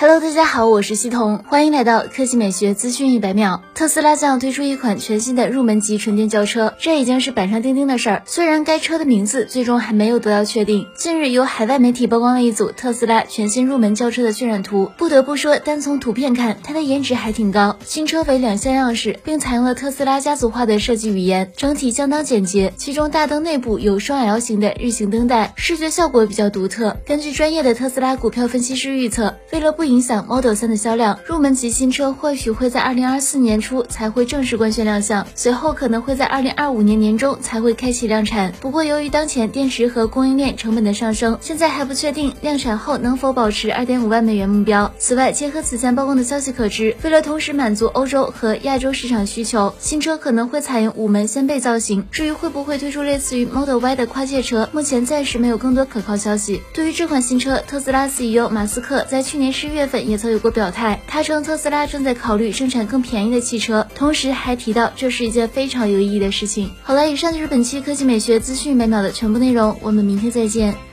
Hello，大家好，我是西彤，欢迎来到科技美学资讯一百秒。特斯拉将要推出一款全新的入门级纯电轿车，这已经是板上钉钉的事儿。虽然该车的名字最终还没有得到确定，近日有海外媒体曝光了一组特斯拉全新入门轿车的渲染图。不得不说，单从图片看，它的颜值还挺高。新车为两厢样式，并采用了特斯拉家族化的设计语言，整体相当简洁。其中大灯内部有双 L 型的日行灯带，视觉效果比较独特。根据专业的特斯拉股票分析师预测，为了不影响 Model 3的销量，入门级新车或许会在二零二四年初才会正式官宣亮相，随后可能会在二零二五年年中才会开启量产。不过，由于当前电池和供应链成本的上升，现在还不确定量产后能否保持二点五万美元目标。此外，结合此前曝光的消息可知，为了同时满足欧洲和亚洲市场需求，新车可能会采用五门掀背造型。至于会不会推出类似于 Model Y 的跨界车，目前暂时没有更多可靠消息。对于这款新车，特斯拉 CEO 马斯克在去年十月月份也。曾有过表态，他称特斯拉正在考虑生产更便宜的汽车，同时还提到这是一件非常有意义的事情。好了，以上就是本期科技美学资讯每秒的全部内容，我们明天再见。